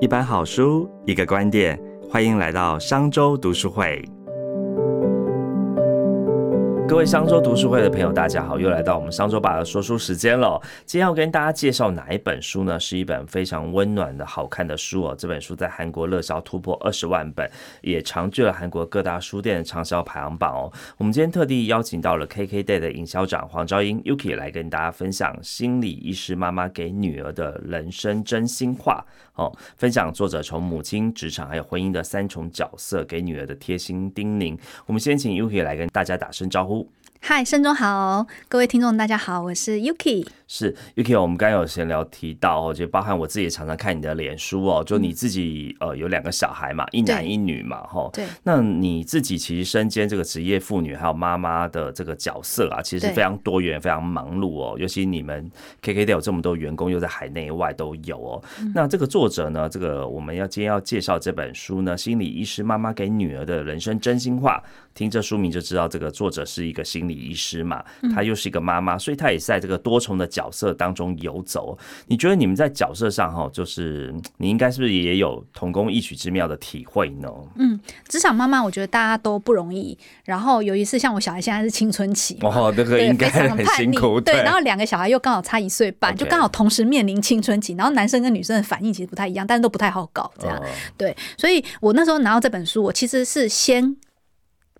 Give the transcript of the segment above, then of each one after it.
一本好书，一个观点，欢迎来到商周读书会。各位商周读书会的朋友，大家好，又来到我们商周爸的说书时间了。今天要跟大家介绍哪一本书呢？是一本非常温暖的好看的书哦。这本书在韩国热销突破二十万本，也长居了韩国各大书店的畅销排行榜哦。我们今天特地邀请到了 KKday 的营销长黄昭英 Yuki 来跟大家分享心理医师妈妈给女儿的人生真心话哦。分享作者从母亲、职场还有婚姻的三重角色给女儿的贴心叮咛。我们先请 Yuki 来跟大家打声招呼。嗨，盛中好，各位听众大家好，我是 Yuki。是 Yuki，我们刚刚有闲聊提到哦，就包含我自己也常常看你的脸书哦，就你自己呃有两个小孩嘛，一男一女嘛，哈。对。那你自己其实身兼这个职业妇女还有妈妈的这个角色啊，其实非常多元，非常忙碌哦。尤其你们 KKD 有这么多员工，又在海内外都有哦。那这个作者呢，这个我们要今天要介绍这本书呢，心理医师妈妈给女儿的人生真心话。听这书名就知道，这个作者是一个心理医师嘛，她又是一个妈妈，所以她也是在这个多重的角色当中游走。你觉得你们在角色上哈，就是你应该是不是也有同工异曲之妙的体会呢？嗯，职场妈妈我觉得大家都不容易。然后有一次，像我小孩现在是青春期，哦，这个应该很辛苦。对，然后两个小孩又刚好差一岁半，就刚好同时面临青春期。然后男生跟女生的反应其实不太一样，但是都不太好搞。这样对，所以我那时候拿到这本书，我其实是先。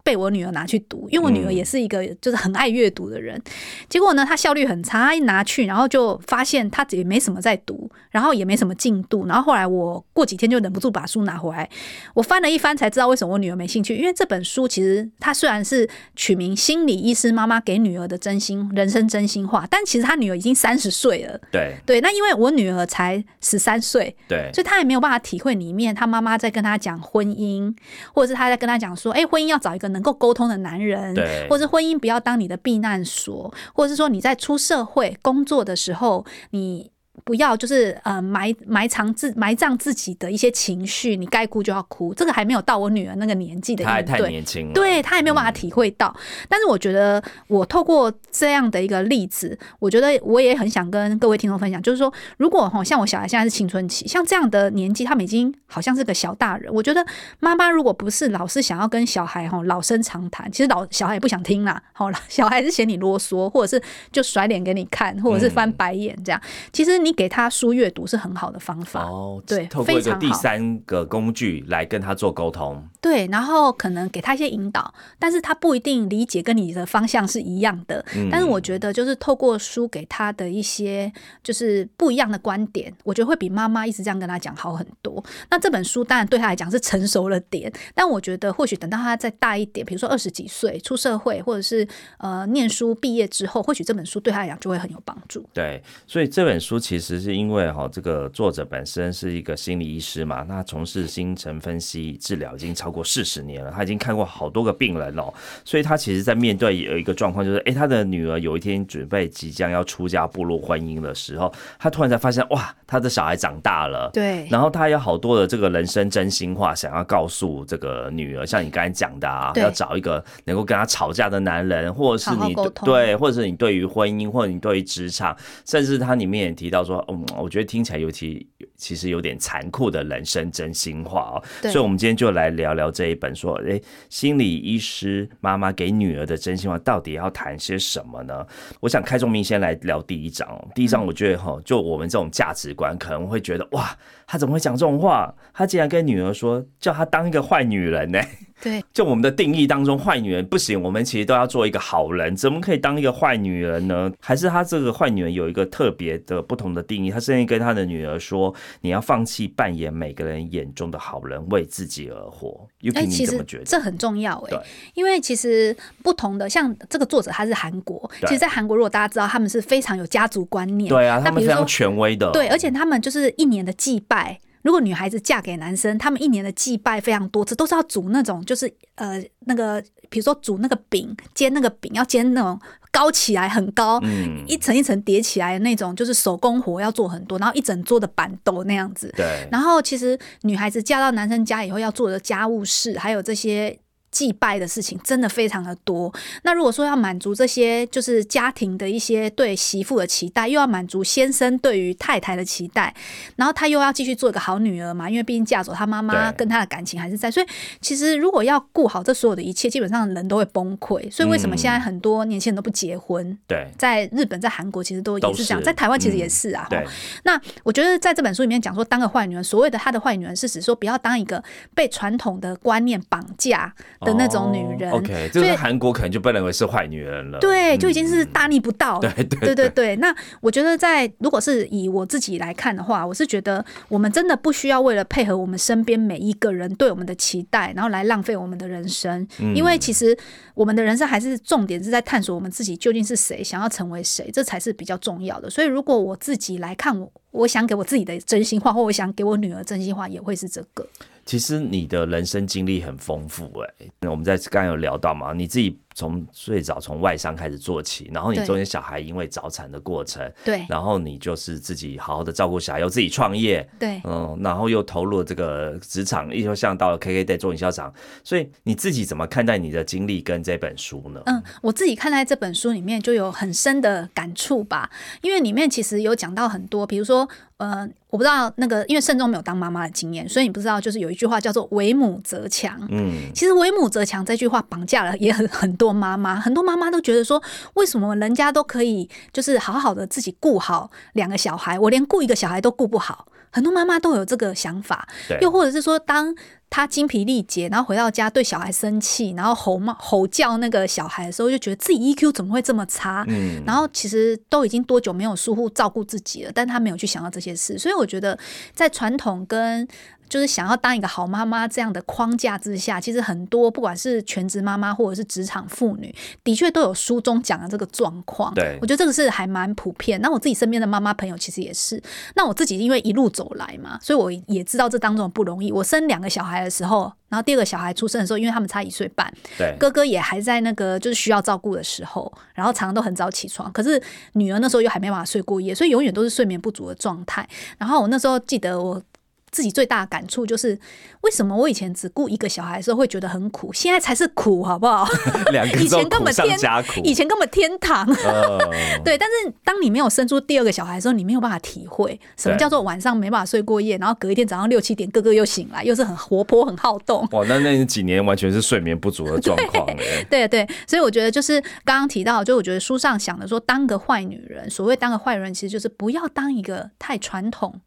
被我女儿拿去读，因为我女儿也是一个就是很爱阅读的人。结果呢，她效率很差，她一拿去，然后就发现她也没什么在读，然后也没什么进度。然后后来我过几天就忍不住把书拿回来，我翻了一翻才知道为什么我女儿没兴趣。因为这本书其实它虽然是取名《心理医师妈妈给女儿的真心人生真心话》，但其实她女儿已经三十岁了。对对，那因为我女儿才十三岁，对，所以她也没有办法体会里面她妈妈在跟她讲婚姻，或者是她在跟她讲说，哎，婚姻要找一个能够沟通的男人，或者婚姻不要当你的避难所，或者是说你在出社会工作的时候，你。不要就是呃埋埋藏自埋葬自己的一些情绪，你该哭就要哭。这个还没有到我女儿那个年纪的，她还太年轻，对她也没有办法体会到。但是我觉得我透过这样的一个例子，我觉得我也很想跟各位听众分享，就是说，如果哈像我小孩现在是青春期，像这样的年纪，他们已经好像是个小大人。我觉得妈妈如果不是老是想要跟小孩哈老生常谈，其实老小孩也不想听啦。好了，小孩是嫌你啰嗦，或者是就甩脸给你看，或者是翻白眼这样。其实你。给他书阅读是很好的方法。哦，对，透过一个第三个工具来跟他做沟通，对，然后可能给他一些引导，但是他不一定理解跟你的方向是一样的。但是我觉得，就是透过书给他的一些就是不一样的观点，我觉得会比妈妈一直这样跟他讲好很多。那这本书当然对他来讲是成熟了点，但我觉得或许等到他再大一点，比如说二十几岁出社会，或者是呃念书毕业之后，或许这本书对他来讲就会很有帮助。对，所以这本书其实。是因为哈，这个作者本身是一个心理医师嘛，那从事精神分析治疗已经超过四十年了，他已经看过好多个病人哦，所以他其实在面对有一个状况，就是哎，他的女儿有一天准备即将要出家步入婚姻的时候，他突然才发现哇，他的小孩长大了，对，然后他有好多的这个人生真心话想要告诉这个女儿，像你刚才讲的啊，要找一个能够跟他吵架的男人，或者是你对，或者是你对于婚姻，或者你对于职场，甚至他里面也提到说。嗯，我觉得听起来尤其其实有点残酷的人生真心话哦，所以，我们今天就来聊聊这一本，说，哎，心理医师妈妈给女儿的真心话，到底要谈些什么呢？我想开宗明先来聊第一章。第一章，我觉得哈，就我们这种价值观，可能会觉得，哇，他怎么会讲这种话？他竟然跟女儿说，叫她当一个坏女人呢？对，就我们的定义当中，坏女人不行，我们其实都要做一个好人，怎么可以当一个坏女人呢？还是她这个坏女人有一个特别的不同的定义？她甚至跟她的女儿说：“你要放弃扮演每个人眼中的好人，为自己而活。”哎，其实这很重要哎，因为其实不同的，像这个作者他是韩国，其实，在韩国如果大家知道，他们是非常有家族观念，对啊，他们非常权威的，对，而且他们就是一年的祭拜。如果女孩子嫁给男生，他们一年的祭拜非常多次，都是要煮那种，就是呃那个，比如说煮那个饼，煎那个饼要煎那种高起来很高，嗯，一层一层叠起来的那种，就是手工活要做很多，然后一整桌的板豆那样子。对。然后其实女孩子嫁到男生家以后要做的家务事，还有这些祭拜的事情真的非常的多。那如果说要满足这些就是家庭的一些对媳妇的期待，又要满足先生对于太太的期待，然后他又要继续做一个好女儿嘛，因为毕竟嫁走他妈妈跟他的感情还是在。所以其实如果要顾好这所有的一切，基本上人都会崩溃。所以为什么现在很多年轻人都不结婚？对，在日本、在韩国其实都也是这样，在台湾其实也是啊。对。那我觉得在这本书里面讲说，当个坏女人，所谓的她的坏女人是指说不要当一个被传统的观念绑架。的那种女人，OK，所以韩国可能就被认为是坏女人了。对，就已经是大逆不道。对对对对对。那我觉得，在如果是以我自己来看的话，我是觉得我们真的不需要为了配合我们身边每一个人对我们的期待，然后来浪费我们的人生。因为其实我们的人生还是重点是在探索我们自己究竟是谁，想要成为谁，这才是比较重要的。所以，如果我自己来看，我我想给我自己的真心话，或我想给我女儿真心话，也会是这个。其实你的人生经历很丰富哎，那我们在刚刚有聊到嘛，你自己。从最早从外商开始做起，然后你中间小孩因为早产的过程，对，然后你就是自己好好的照顾小孩，又自己创业，对，嗯，然后又投入了这个职场，又像到了 KKday 做营销厂，所以你自己怎么看待你的经历跟这本书呢？嗯，我自己看待这本书里面就有很深的感触吧，因为里面其实有讲到很多，比如说，呃，我不知道那个，因为慎重没有当妈妈的经验，所以你不知道，就是有一句话叫做“为母则强”，嗯，其实“为母则强”这句话绑架了也很很多。妈妈很多妈妈都觉得说，为什么人家都可以就是好好的自己顾好两个小孩，我连顾一个小孩都顾不好。很多妈妈都有这个想法，又或者是说，当他精疲力竭，然后回到家对小孩生气，然后吼骂吼叫那个小孩的时候，就觉得自己 EQ 怎么会这么差？嗯，然后其实都已经多久没有疏忽照顾自己了，但他没有去想到这些事。所以我觉得在传统跟就是想要当一个好妈妈这样的框架之下，其实很多不管是全职妈妈或者是职场妇女，的确都有书中讲的这个状况。对，我觉得这个是还蛮普遍。那我自己身边的妈妈朋友其实也是。那我自己因为一路走来嘛，所以我也知道这当中不容易。我生两个小孩的时候，然后第二个小孩出生的时候，因为他们差一岁半，对，哥哥也还在那个就是需要照顾的时候，然后常常都很早起床。可是女儿那时候又还没办法睡过夜，所以永远都是睡眠不足的状态。然后我那时候记得我。自己最大的感触就是，为什么我以前只顾一个小孩的时候会觉得很苦，现在才是苦，好不好？两个以前根本天，以前根本天堂。对，但是当你没有生出第二个小孩的时候，你没有办法体会什么叫做晚上没办法睡过夜，然后隔一天早上六七点哥哥又醒来，又是很活泼、很好动。哇，那那几年完全是睡眠不足的状况。对对，所以我觉得就是刚刚提到，就我觉得书上想的说，当个坏女人，所谓当个坏人，其实就是不要当一个太传统。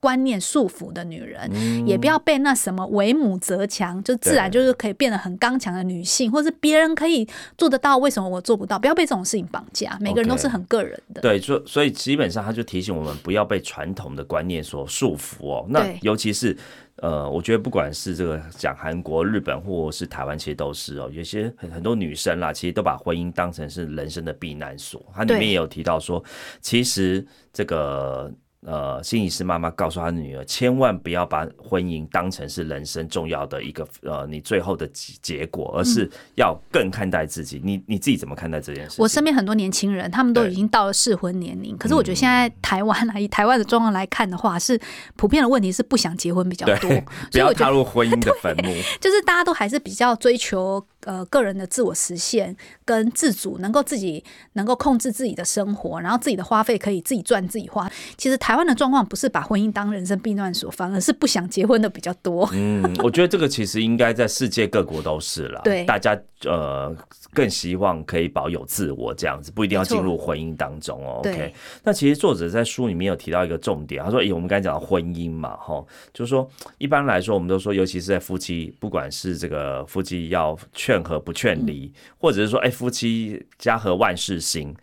观念束缚的女人，也不要被那什么“为母则强”，就自然就是可以变得很刚强的女性，或是别人可以做得到，为什么我做不到？不要被这种事情绑架。每个人都是很个人的。对，所所以基本上他就提醒我们不要被传统的观念所束缚哦。那尤其是呃，我觉得不管是这个讲韩国、日本或是台湾，其实都是哦。有些很很多女生啦，其实都把婚姻当成是人生的避难所。它里面也有提到说，其实这个。呃，心理师妈妈告诉她女儿，千万不要把婚姻当成是人生重要的一个呃，你最后的结结果，而是要更看待自己。你你自己怎么看待这件事？我身边很多年轻人，他们都已经到了适婚年龄，可是我觉得现在台湾来以台湾的状况来看的话，是普遍的问题是不想结婚比较多，不要踏入婚姻的 坟墓。就是大家都还是比较追求呃个人的自我实现跟自主，能够自己能够控制自己的生活，然后自己的花费可以自己赚自己花。其实。台湾的状况不是把婚姻当人生避难所，反而是不想结婚的比较多。嗯，我觉得这个其实应该在世界各国都是了。对，大家呃更希望可以保有自我这样子，不一定要进入婚姻当中哦。OK，那其实作者在书里面有提到一个重点，他说：“哎，我们刚才讲到婚姻嘛，哈，就是说一般来说，我们都说，尤其是在夫妻，不管是这个夫妻要劝和不劝离，或者是说，哎，夫妻家和万事兴。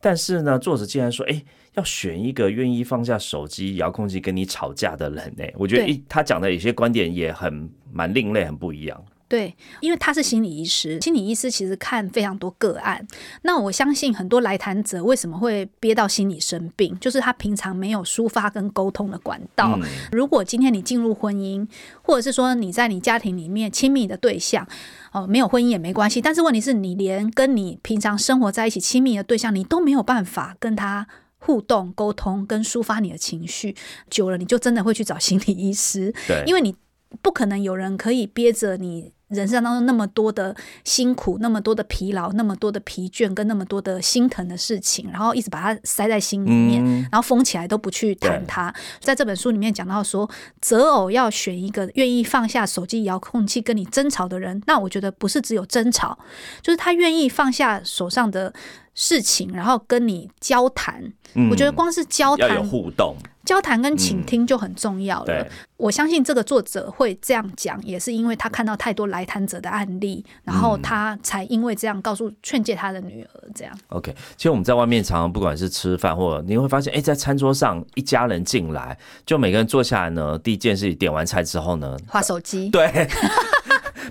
但是呢，作者竟然说，哎。”要选一个愿意放下手机、遥控器跟你吵架的人呢？我觉得一他讲的有些观点也很蛮另类、很不一样。对，因为他是心理医师，心理医师其实看非常多个案。那我相信很多来谈者为什么会憋到心理生病，就是他平常没有抒发跟沟通的管道。如果今天你进入婚姻，或者是说你在你家庭里面亲密的对象，哦，没有婚姻也没关系。但是问题是你连跟你平常生活在一起亲密的对象，你都没有办法跟他。互动、沟通跟抒发你的情绪，久了你就真的会去找心理医师。对，因为你不可能有人可以憋着你。人生当中那么多的辛苦、那么多的疲劳、那么多的疲倦跟那么多的心疼的事情，然后一直把它塞在心里面，然后封起来都不去谈它。在这本书里面讲到说，择偶要选一个愿意放下手机遥控器跟你争吵的人。那我觉得不是只有争吵，就是他愿意放下手上的事情，然后跟你交谈。我觉得光是交谈、互动。交谈跟倾听就很重要了。我相信这个作者会这样讲，也是因为他看到太多来谈者的案例，然后他才因为这样告诉劝诫他的女儿这样。OK，其实我们在外面常常不管是吃饭，或者你会发现，哎，在餐桌上一家人进来，就每个人坐下来呢，第一件事点完菜之后呢，划手机。对。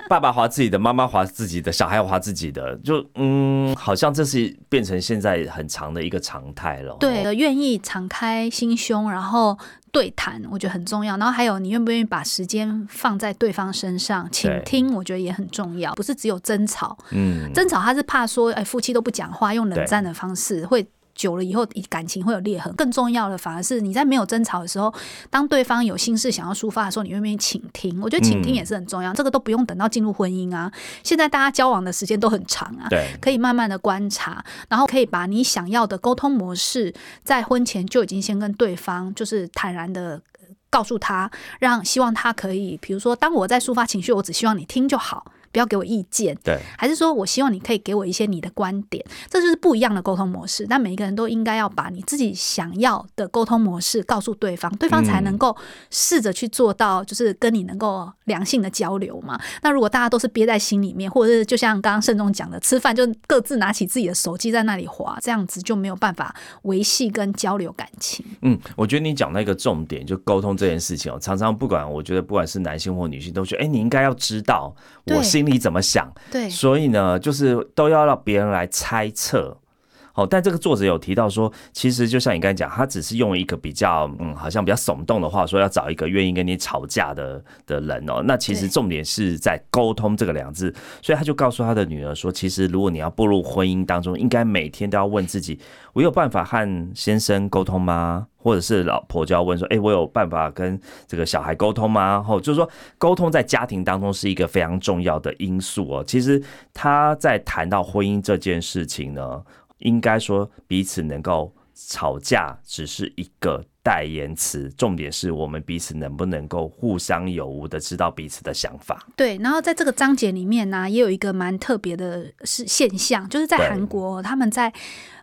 爸爸划自己的，妈妈划自己的，小孩划自己的，就嗯，好像这是变成现在很长的一个常态了。对，愿意敞开心胸，然后对谈，我觉得很重要。然后还有，你愿不愿意把时间放在对方身上，倾听，我觉得也很重要。不是只有争吵，嗯，争吵他是怕说，哎，夫妻都不讲话，用冷战的方式会。久了以后，感情会有裂痕。更重要的，反而是你在没有争吵的时候，当对方有心事想要抒发的时候，你愿不愿意倾听？我觉得倾听也是很重要。这个都不用等到进入婚姻啊，现在大家交往的时间都很长啊，可以慢慢的观察，然后可以把你想要的沟通模式，在婚前就已经先跟对方就是坦然的告诉他，让希望他可以，比如说，当我在抒发情绪，我只希望你听就好。不要给我意见，对，还是说我希望你可以给我一些你的观点，这就是不一样的沟通模式。但每一个人都应该要把你自己想要的沟通模式告诉对方，对方才能够试着去做到，就是跟你能够良性的交流嘛。那如果大家都是憋在心里面，或者是就像刚刚盛总讲的，吃饭就各自拿起自己的手机在那里划，这样子就没有办法维系跟交流感情。嗯，我觉得你讲到一个重点，就沟通这件事情哦，常常不管我觉得不管是男性或女性，都觉得哎，你应该要知道我心。里怎么想？对，所以呢，就是都要让别人来猜测。好，但这个作者有提到说，其实就像你刚才讲，他只是用一个比较嗯，好像比较耸动的话说，要找一个愿意跟你吵架的的人哦。那其实重点是在沟通这个两字，所以他就告诉他的女儿说，其实如果你要步入婚姻当中，应该每天都要问自己：我有办法和先生沟通吗？或者是老婆就要问说：哎，我有办法跟这个小孩沟通吗？后就是说，沟通在家庭当中是一个非常重要的因素哦。其实他在谈到婚姻这件事情呢。应该说，彼此能够吵架只是一个代言词，重点是我们彼此能不能够互相有无的知道彼此的想法。对，然后在这个章节里面呢，也有一个蛮特别的是现象，就是在韩国，他们在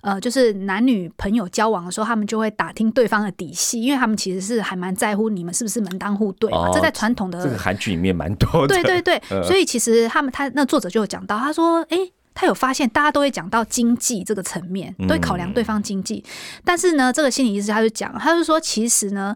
呃，就是男女朋友交往的时候，他们就会打听对方的底细，因为他们其实是还蛮在乎你们是不是门当户对嘛。这在传统的这个韩剧里面蛮多的。对对对，所以其实他们他那作者就有讲到，他说，哎。他有发现，大家都会讲到经济这个层面，都会考量对方经济。但是呢，这个心理医师他就讲，他就说，其实呢，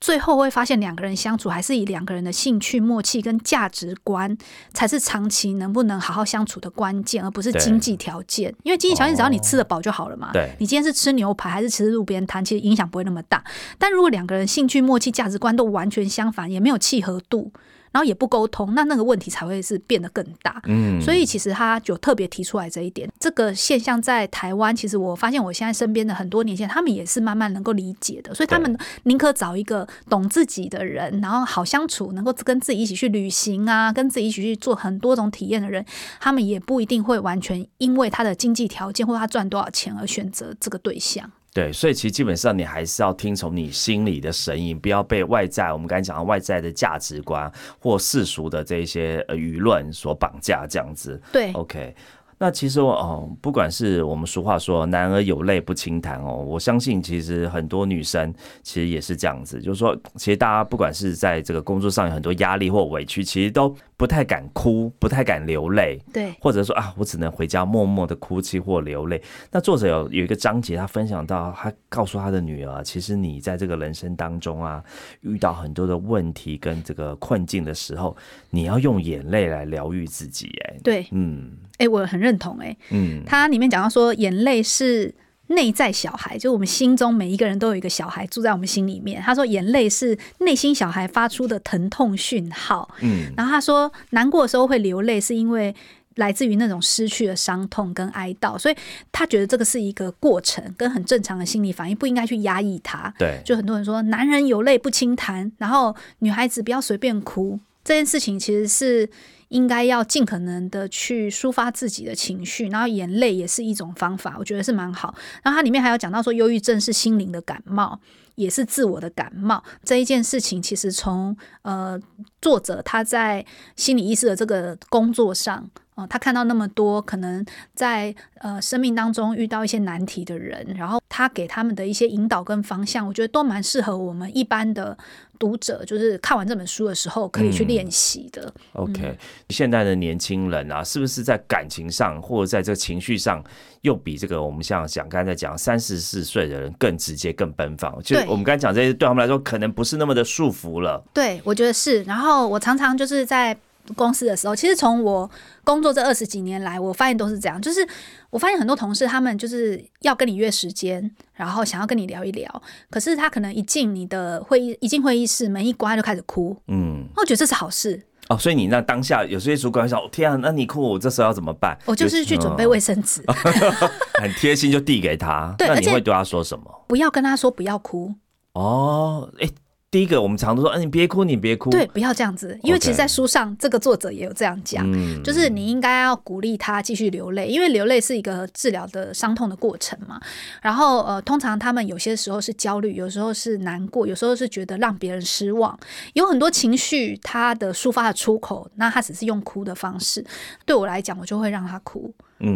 最后会发现两个人相处还是以两个人的兴趣、默契跟价值观才是长期能不能好好相处的关键，而不是经济条件。因为经济条件只要你吃得饱就好了嘛。对，你今天是吃牛排还是吃路边摊，其实影响不会那么大。但如果两个人兴趣、默契、价值观都完全相反，也没有契合度。然后也不沟通，那那个问题才会是变得更大。嗯，所以其实他就特别提出来这一点。这个现象在台湾，其实我发现我现在身边的很多年轻人，他们也是慢慢能够理解的。所以他们宁可找一个懂自己的人，然后好相处，能够跟自己一起去旅行啊，跟自己一起去做很多种体验的人，他们也不一定会完全因为他的经济条件或他赚多少钱而选择这个对象。对，所以其实基本上你还是要听从你心里的声音，不要被外在我们刚才讲的外在的价值观或世俗的这些呃舆论所绑架，这样子。对，OK。那其实哦，不管是我们俗话说“男儿有泪不轻弹”哦，我相信其实很多女生其实也是这样子，就是说，其实大家不管是在这个工作上有很多压力或委屈，其实都。不太敢哭，不太敢流泪，对，或者说啊，我只能回家默默的哭泣或流泪。那作者有有一个章节，他分享到，他告诉他的女儿，其实你在这个人生当中啊，遇到很多的问题跟这个困境的时候，你要用眼泪来疗愈自己。哎，对，嗯，哎，我很认同。哎，嗯，他里面讲到说，眼泪是。内在小孩，就我们心中每一个人都有一个小孩住在我们心里面。他说，眼泪是内心小孩发出的疼痛讯号。嗯，然后他说，难过的时候会流泪，是因为来自于那种失去的伤痛跟哀悼。所以他觉得这个是一个过程，跟很正常的心理反应，不应该去压抑它。对，就很多人说，男人有泪不轻弹，然后女孩子不要随便哭，这件事情其实是。应该要尽可能的去抒发自己的情绪，然后眼泪也是一种方法，我觉得是蛮好。然后它里面还有讲到说，忧郁症是心灵的感冒，也是自我的感冒。这一件事情其实从呃作者他在心理医师的这个工作上。哦，他看到那么多可能在呃生命当中遇到一些难题的人，然后他给他们的一些引导跟方向，我觉得都蛮适合我们一般的读者，就是看完这本书的时候可以去练习的。OK，现在的年轻人啊，是不是在感情上或者在这个情绪上，又比这个我们像讲刚才讲三十四岁的人更直接、更奔放？就我们刚才讲这些，对他们来说可能不是那么的束缚了。对，我觉得是。然后我常常就是在。公司的时候，其实从我工作这二十几年来，我发现都是这样。就是我发现很多同事，他们就是要跟你约时间，然后想要跟你聊一聊。可是他可能一进你的会议，一进会议室门一关就开始哭。嗯，我觉得这是好事哦。所以你那当下有些主管想，天啊，那你哭，我这时候要怎么办？我就是去准备卫生纸，很贴心就递给他。对，那你会对他说什么？不要跟他说不要哭。哦，哎。第一个，我们常都说，嗯，你别哭，你别哭，对，不要这样子，因为其实，在书上，这个作者也有这样讲，就是你应该要鼓励他继续流泪，因为流泪是一个治疗的伤痛的过程嘛。然后，呃，通常他们有些时候是焦虑，有时候是难过，有时候是觉得让别人失望，有很多情绪，他的抒发的出口，那他只是用哭的方式。对我来讲，我就会让他哭。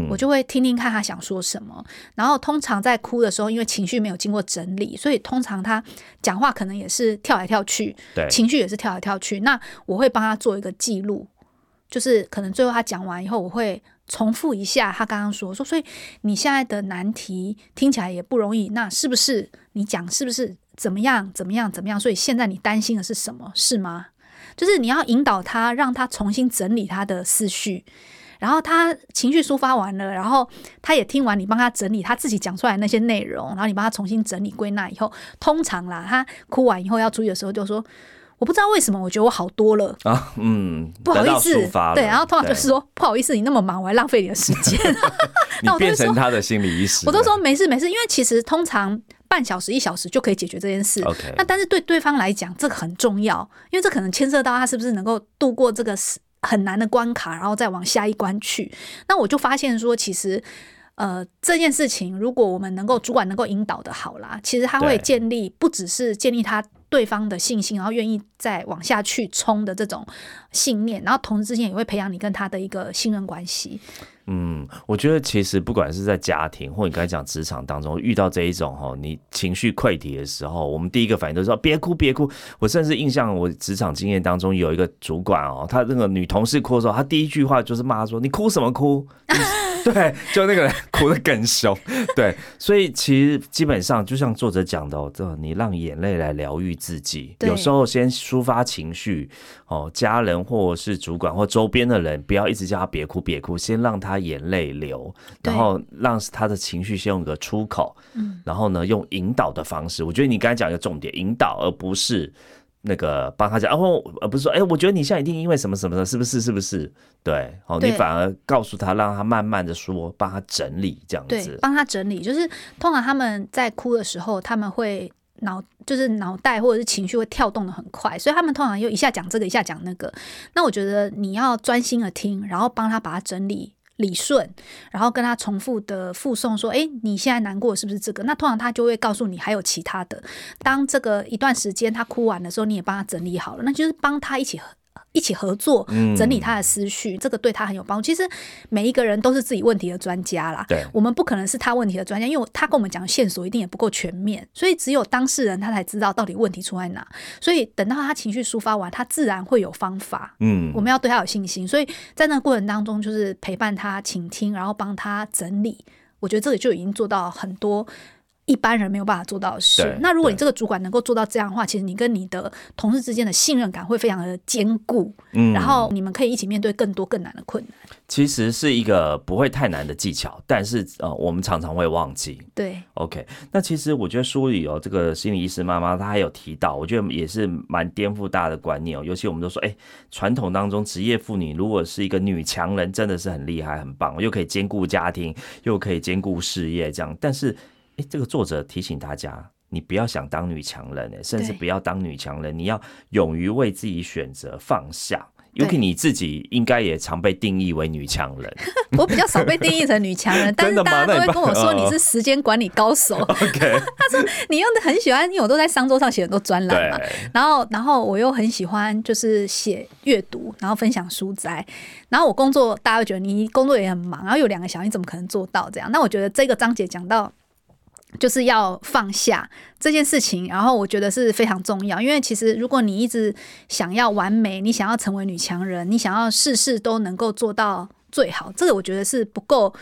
我就会听听看他想说什么，然后通常在哭的时候，因为情绪没有经过整理，所以通常他讲话可能也是跳来跳去，对，情绪也是跳来跳去。那我会帮他做一个记录，就是可能最后他讲完以后，我会重复一下他刚刚说说，所以你现在的难题听起来也不容易，那是不是你讲是不是怎么样怎么样怎么样？所以现在你担心的是什么？是吗？就是你要引导他，让他重新整理他的思绪。然后他情绪抒发完了，然后他也听完你帮他整理他自己讲出来那些内容，然后你帮他重新整理归纳以后，通常啦，他哭完以后要注意的时候就说：“我不知道为什么，我觉得我好多了啊，嗯，不好意思，对。”然后通常就是说：“不好意思，你那么忙，我还浪费你的时间。”你变成他的心理医师，我都说没事没事，因为其实通常半小时一小时就可以解决这件事。那但是对对方来讲，这个很重要，因为这可能牵涉到他是不是能够度过这个很难的关卡，然后再往下一关去。那我就发现说，其实，呃，这件事情如果我们能够主管能够引导的好啦，其实他会建立不只是建立他对方的信心，然后愿意再往下去冲的这种信念，然后同时之间也会培养你跟他的一个信任关系。嗯，我觉得其实不管是在家庭或你刚才讲职场当中遇到这一种哈，你情绪溃堤的时候，我们第一个反应都是说别哭别哭。我甚至印象我职场经验当中有一个主管哦，他那个女同事哭的时候，他第一句话就是骂说：“你哭什么哭？” 对，就那个人哭得更凶。对，所以其实基本上就像作者讲的哦，这你让眼泪来疗愈自己，有时候先抒发情绪哦，家人或是主管或周边的人不要一直叫他别哭别哭，先让他眼泪流，然后让他的情绪先有个出口。嗯，然后呢，用引导的方式，我觉得你刚才讲一个重点，引导而不是。那个帮他讲，然后而不是说，哎，我觉得你现在一定因为什么什么的，是不是？是不是？对，哦，你反而告诉他，让他慢慢的说，帮他整理这样子，帮他整理。就是通常他们在哭的时候，他们会脑就是脑袋或者是情绪会跳动的很快，所以他们通常又一下讲这个，一下讲那个。那我觉得你要专心的听，然后帮他把它整理。理顺，然后跟他重复的附送说：“哎，你现在难过是不是这个？”那通常他就会告诉你还有其他的。当这个一段时间他哭完的时候，你也帮他整理好了，那就是帮他一起。一起合作，整理他的思绪，这个对他很有帮助。其实每一个人都是自己问题的专家啦，对，我们不可能是他问题的专家，因为他跟我们讲线索一定也不够全面，所以只有当事人他才知道到底问题出在哪。所以等到他情绪抒发完，他自然会有方法。嗯，我们要对他有信心。所以在那个过程当中，就是陪伴他、倾听，然后帮他整理。我觉得这个就已经做到很多。一般人没有办法做到的事。那如果你这个主管能够做到这样的话，其实你跟你的同事之间的信任感会非常的坚固。嗯，然后你们可以一起面对更多更难的困难。其实是一个不会太难的技巧，但是呃，我们常常会忘记。对，OK。那其实我觉得书里哦这个心理医师妈妈，她还有提到，我觉得也是蛮颠覆大的观念哦。尤其我们都说，哎，传统当中职业妇女如果是一个女强人，真的是很厉害、很棒，又可以兼顾家庭，又可以兼顾事业，这样。但是哎，这个作者提醒大家，你不要想当女强人，哎，甚至不要当女强人，你要勇于为自己选择放下，尤其你自己应该也常被定义为女强人。我比较少被定义成女强人，但是大家都会跟我说你是时间管理高手。OK，他说你用的很喜欢，因为我都在商周上写很多专栏嘛。然后，然后我又很喜欢就是写阅读，然后分享书斋。然后我工作，大家会觉得你工作也很忙，然后有两个小孩，你怎么可能做到这样？那我觉得这个章节讲到。就是要放下这件事情，然后我觉得是非常重要，因为其实如果你一直想要完美，你想要成为女强人，你想要事事都能够做到最好，这个我觉得是不够，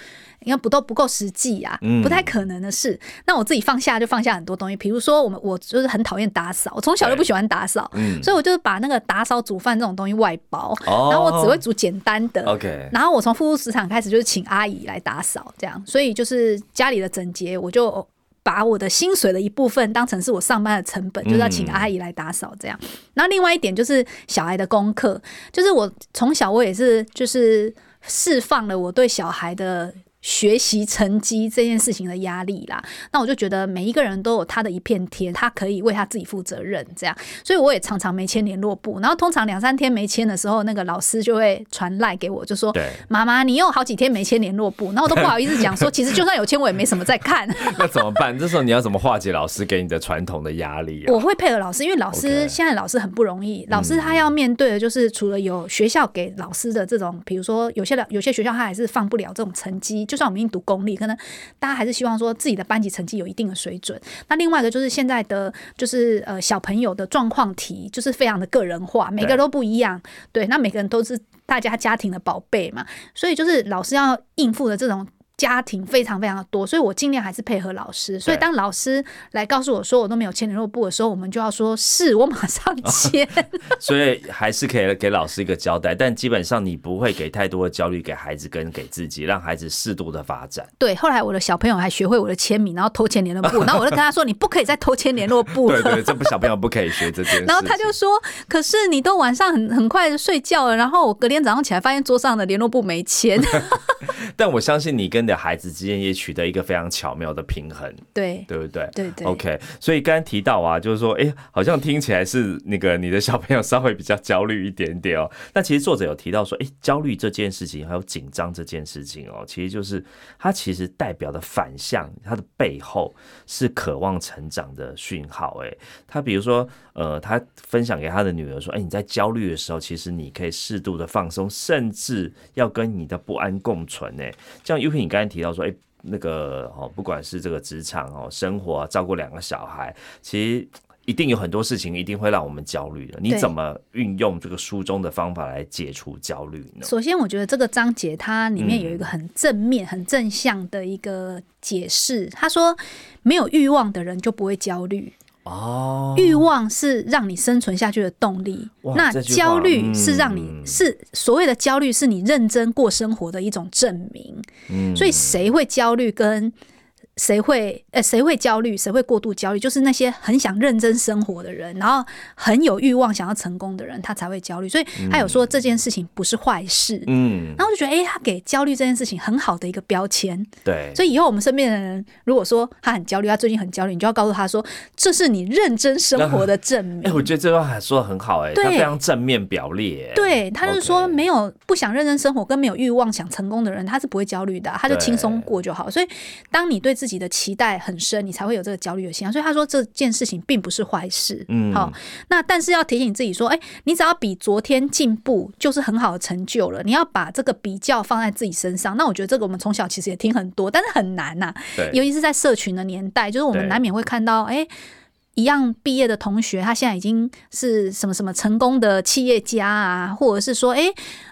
应该不都不够实际啊，不太可能的事。那我自己放下就放下很多东西，比如说我们我就是很讨厌打扫，我从小就不喜欢打扫，所以我就是把那个打扫煮饭这种东西外包，然后我只会煮简单的。OK，然后我从复苏市场开始就是请阿姨来打扫，这样，所以就是家里的整洁我就。把我的薪水的一部分当成是我上班的成本，就是要请阿姨来打扫这样。那另外一点就是小孩的功课，就是我从小我也是就是释放了我对小孩的。学习成绩这件事情的压力啦，那我就觉得每一个人都有他的一片天，他可以为他自己负责任，这样，所以我也常常没签联络簿，然后通常两三天没签的时候，那个老师就会传赖给我，就说：“妈妈，你又好几天没签联络簿。”然后我都不好意思讲说，其实就算有签，我也没什么在看。那怎么办？这时候你要怎么化解老师给你的传统的压力啊？我会配合老师，因为老师现在老师很不容易，老师他要面对的就是除了有学校给老师的这种，比如说有些的有些学校他还是放不了这种成绩，就就算我们已经读公立，可能大家还是希望说自己的班级成绩有一定的水准。那另外一个就是现在的就是呃小朋友的状况题，就是非常的个人化，每个都不一样。对，那每个人都是大家家庭的宝贝嘛，所以就是老师要应付的这种。家庭非常非常的多，所以我尽量还是配合老师。所以当老师来告诉我说我都没有签联络簿的时候，我们就要说是我马上签。所以还是可以给老师一个交代，但基本上你不会给太多的焦虑给孩子跟给自己，让孩子适度的发展。对，后来我的小朋友还学会我的签名，然后偷签联络簿，然后我就跟他说：“你不可以再偷签联络簿了。”对对，这不小朋友不可以学这件。然后他就说：“可是你都晚上很很快就睡觉了，然后我隔天早上起来发现桌上的联络簿没签。”但我相信你跟你的孩子之间。也取得一个非常巧妙的平衡，对对不对？对对。OK，所以刚刚提到啊，就是说，哎，好像听起来是那个你的小朋友稍微比较焦虑一点点哦。那其实作者有提到说，哎，焦虑这件事情还有紧张这件事情哦，其实就是它其实代表的反向，它的背后是渴望成长的讯号。哎，他比如说，呃，他分享给他的女儿说，哎，你在焦虑的时候，其实你可以适度的放松，甚至要跟你的不安共存。哎，像 U P，你刚才提到说，哎。那个哦，不管是这个职场哦，生活啊照顾两个小孩，其实一定有很多事情一定会让我们焦虑的。你怎么运用这个书中的方法来解除焦虑呢？首先，我觉得这个章节它里面有一个很正面、很正向的一个解释。他说，没有欲望的人就不会焦虑。哦，欲望是让你生存下去的动力，那焦虑是让你是所谓的焦虑，是你认真过生活的一种证明。嗯，所以谁会焦虑跟？谁会呃谁会焦虑？谁会过度焦虑？就是那些很想认真生活的人，然后很有欲望想要成功的人，他才会焦虑。所以他有说这件事情不是坏事。嗯，然后就觉得哎，他给焦虑这件事情很好的一个标签。对，所以以后我们身边的人如果说他很焦虑，他最近很焦虑，你就要告诉他说，这是你认真生活的证明。哎，我觉得这段话说的很好，哎，他非常正面表列。对，他就是说没有不想认真生活跟没有欲望想成功的人，他是不会焦虑的，他就轻松过就好。所以当你对自己的期待很深，你才会有这个焦虑的心。所以他说这件事情并不是坏事。嗯，好，那但是要提醒自己说，哎，你只要比昨天进步，就是很好的成就了。你要把这个比较放在自己身上。那我觉得这个我们从小其实也听很多，但是很难呐。对，尤其是在社群的年代，就是我们难免会看到，哎，一样毕业的同学，他现在已经是什么什么成功的企业家啊，或者是说，哎，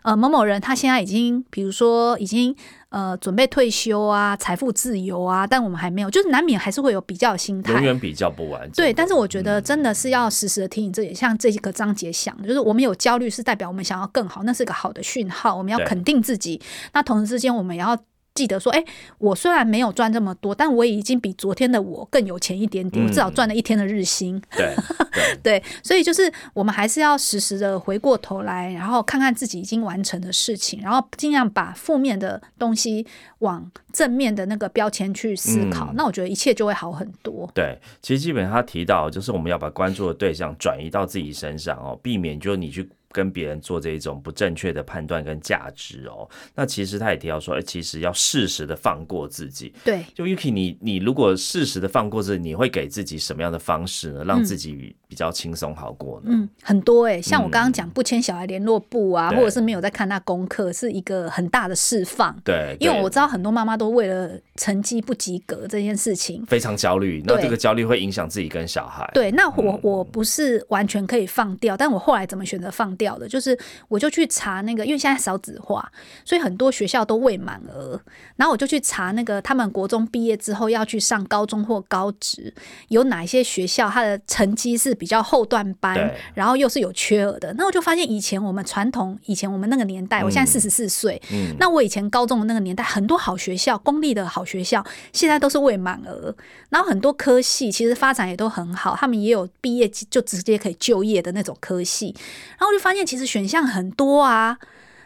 呃，某某人他现在已经，比如说已经。呃，准备退休啊，财富自由啊，但我们还没有，就是难免还是会有比较心态，永远比较不完。对，但是我觉得真的是要时时的提醒自己，像这个章节想，就是我们有焦虑是代表我们想要更好，那是一个好的讯号，我们要肯定自己。那同时之间，我们也要。记得说，哎，我虽然没有赚这么多，但我也已经比昨天的我更有钱一点点。我至少赚了一天的日薪。对 对，所以就是我们还是要时时的回过头来，然后看看自己已经完成的事情，然后尽量把负面的东西往正面的那个标签去思考。那我觉得一切就会好很多。对，其实基本上他提到，就是我们要把关注的对象转移到自己身上哦，避免就是你去。跟别人做这一种不正确的判断跟价值哦。那其实他也提到说，哎，其实要适时的放过自己。对，就 Yuki，你你如果适时的放过自己，你会给自己什么样的方式呢？让自己比较轻松好过呢？嗯，很多哎，像我刚刚讲不签小孩联络簿啊，或者是没有在看他功课，是一个很大的释放。对，因为我知道很多妈妈都为了成绩不及格这件事情非常焦虑，那这个焦虑会影响自己跟小孩。对，那我我不是完全可以放掉，但我后来怎么选择放掉的？就是我就去查那个，因为现在少子化，所以很多学校都未满额，然后我就去查那个他们国中毕业之后要去上高中或高职，有哪些学校它的成绩是比较后段班，然后又是有缺额的。那我就发现以前我们传统，以前我们那个年代，我现在四十四岁，那我以前高中的那个年代，很多好学校，公立的好学校，现在都是未满额，然后很多科系其实发展也都很好，他们也有毕业就直接可以就业的那种科系，然后我就发现其实选项很多啊。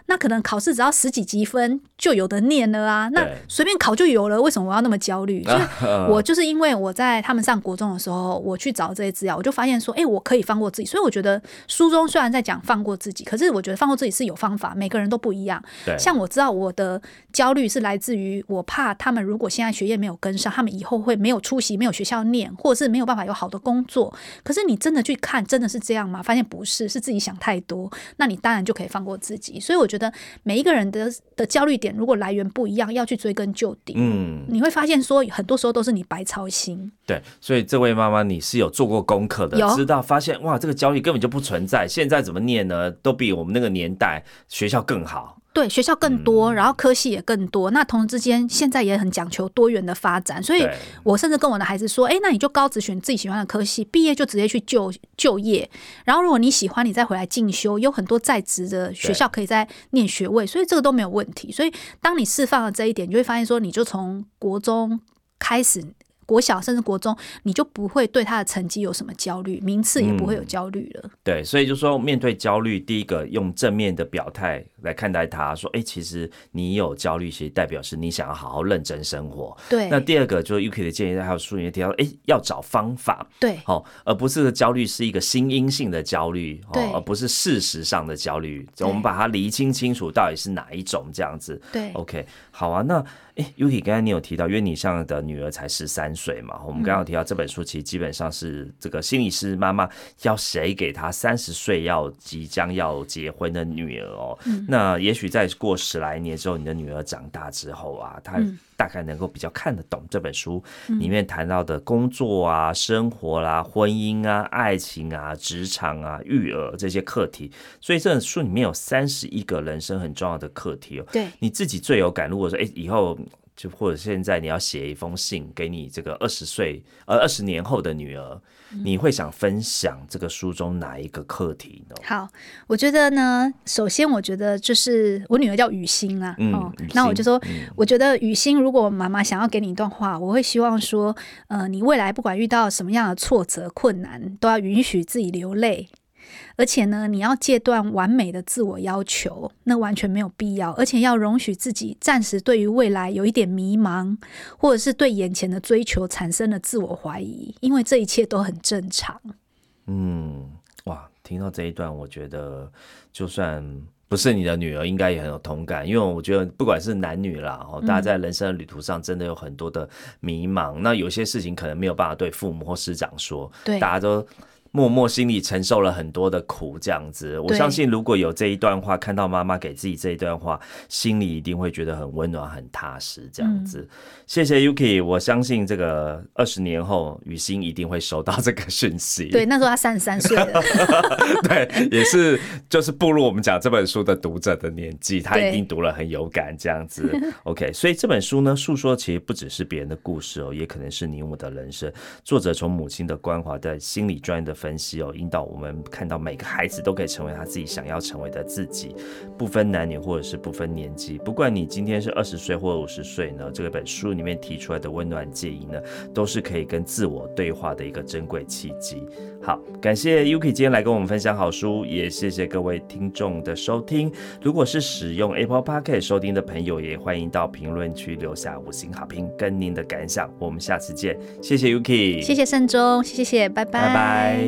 那可能考试只要十几积分就有的念了啊，那随便考就有了，为什么我要那么焦虑？就是 我就是因为我在他们上国中的时候，我去找这些资料，我就发现说，哎，我可以放过自己。所以我觉得书中虽然在讲放过自己，可是我觉得放过自己是有方法，每个人都不一样。像我知道我的焦虑是来自于我怕他们如果现在学业没有跟上，他们以后会没有出席，没有学校念，或者是没有办法有好的工作。可是你真的去看，真的是这样吗？发现不是，是自己想太多。那你当然就可以放过自己。所以我觉得。的每一个人的的焦虑点，如果来源不一样，要去追根究底，嗯，你会发现说，很多时候都是你白操心。对，所以这位妈妈，你是有做过功课的，知道发现哇，这个焦虑根本就不存在。现在怎么念呢？都比我们那个年代学校更好。对学校更多，然后科系也更多。那同时之间，现在也很讲求多元的发展。所以我甚至跟我的孩子说：“哎，那你就高职选自己喜欢的科系，毕业就直接去就就业。然后如果你喜欢，你再回来进修，有很多在职的学校可以在念学位，所以这个都没有问题。所以当你释放了这一点，你就会发现说，你就从国中开始。”国小甚至国中，你就不会对他的成绩有什么焦虑，名次也不会有焦虑了。对，所以就说面对焦虑，第一个用正面的表态来看待他，说：“哎，其实你有焦虑，其实代表是你想要好好认真生活。”对。那第二个就是 UK 的建议，还有书里面提到，哎，要找方法。对。哦，而不是焦虑是一个心因性的焦虑，哦，而不是事实上的焦虑。我们把它厘清清楚，到底是哪一种这样子。对。OK，好啊，那。哎，Uki，刚才你有提到，因为你上的女儿才十三岁嘛，我们刚刚提到这本书其实基本上是这个心理师妈妈要谁给她三十岁要即将要结婚的女儿哦。那也许再过十来年之后，你的女儿长大之后啊，她大概能够比较看得懂这本书里面谈到的工作啊、生活啦、婚姻啊、爱情啊、职场啊、育儿这些课题。所以这本书里面有三十一个人生很重要的课题哦。对，你自己最有感。如果说哎，以后。就或者现在你要写一封信给你这个二十岁呃二十年后的女儿，你会想分享这个书中哪一个课题呢？好，我觉得呢，首先我觉得就是我女儿叫雨欣啊，哦，那我就说，我觉得雨欣，如果妈妈想要给你一段话，我会希望说，呃，你未来不管遇到什么样的挫折困难，都要允许自己流泪。而且呢，你要戒断完美的自我要求，那完全没有必要。而且要容许自己暂时对于未来有一点迷茫，或者是对眼前的追求产生了自我怀疑，因为这一切都很正常。嗯，哇，听到这一段，我觉得就算不是你的女儿，应该也很有同感。因为我觉得不管是男女啦，哦，大家在人生的旅途上真的有很多的迷茫。那有些事情可能没有办法对父母或师长说，对，大家都。默默心里承受了很多的苦，这样子，我相信如果有这一段话，看到妈妈给自己这一段话，心里一定会觉得很温暖、很踏实，这样子。谢谢 Yuki，我相信这个二十年后，雨欣一定会收到这个讯息。对，那时候他三十三岁了，对，也是就是步入我们讲这本书的读者的年纪，她一定读了很有感，这样子。OK，所以这本书呢，诉说其实不只是别人的故事哦，也可能是你我的人生。作者从母亲的关怀，在心理专业的。分析哦，引导我们看到每个孩子都可以成为他自己想要成为的自己，不分男女或者是不分年纪，不管你今天是二十岁或五十岁呢，这个本书里面提出来的温暖建议呢，都是可以跟自我对话的一个珍贵契机。好，感谢 Yuki 今天来跟我们分享好书，也谢谢各位听众的收听。如果是使用 Apple p o c a e t 收听的朋友，也欢迎到评论区留下五星好评跟您的感想。我们下次见，谢谢 Yuki，谢谢盛中，谢谢，拜拜，拜拜。